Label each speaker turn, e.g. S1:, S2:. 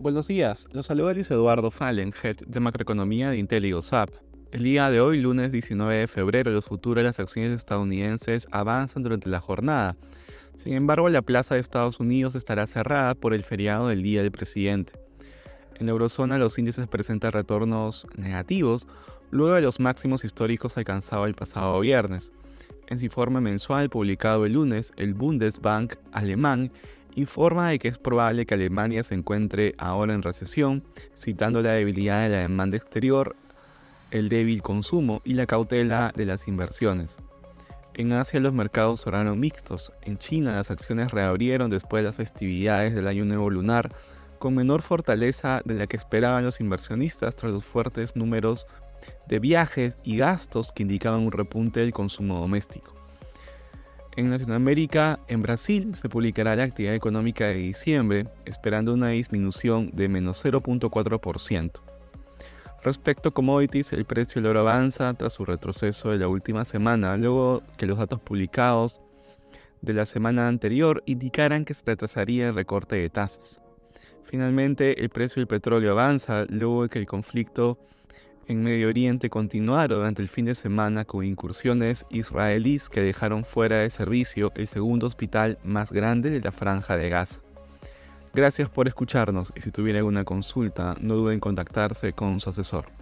S1: Buenos días, los saluda Luis Eduardo Fallen, Head de Macroeconomía de IntelliGoSap. El día de hoy, lunes 19 de febrero, los futuros de las acciones estadounidenses avanzan durante la jornada. Sin embargo, la plaza de Estados Unidos estará cerrada por el feriado del Día del Presidente. En la eurozona los índices presentan retornos negativos luego de los máximos históricos alcanzados el pasado viernes. En su informe mensual publicado el lunes, el Bundesbank alemán informa de que es probable que Alemania se encuentre ahora en recesión, citando la debilidad de la demanda exterior el débil consumo y la cautela de las inversiones. En Asia los mercados cerraron mixtos. En China las acciones reabrieron después de las festividades del Año Nuevo Lunar, con menor fortaleza de la que esperaban los inversionistas tras los fuertes números de viajes y gastos que indicaban un repunte del consumo doméstico. En Latinoamérica, en Brasil, se publicará la actividad económica de diciembre, esperando una disminución de menos 0.4%. Respecto a commodities, el precio del oro avanza tras su retroceso de la última semana, luego que los datos publicados de la semana anterior indicaran que se retrasaría el recorte de tasas. Finalmente, el precio del petróleo avanza luego de que el conflicto en Medio Oriente continuara durante el fin de semana con incursiones israelíes que dejaron fuera de servicio el segundo hospital más grande de la franja de Gaza. Gracias por escucharnos y si tuviera alguna consulta, no duden en contactarse con su asesor.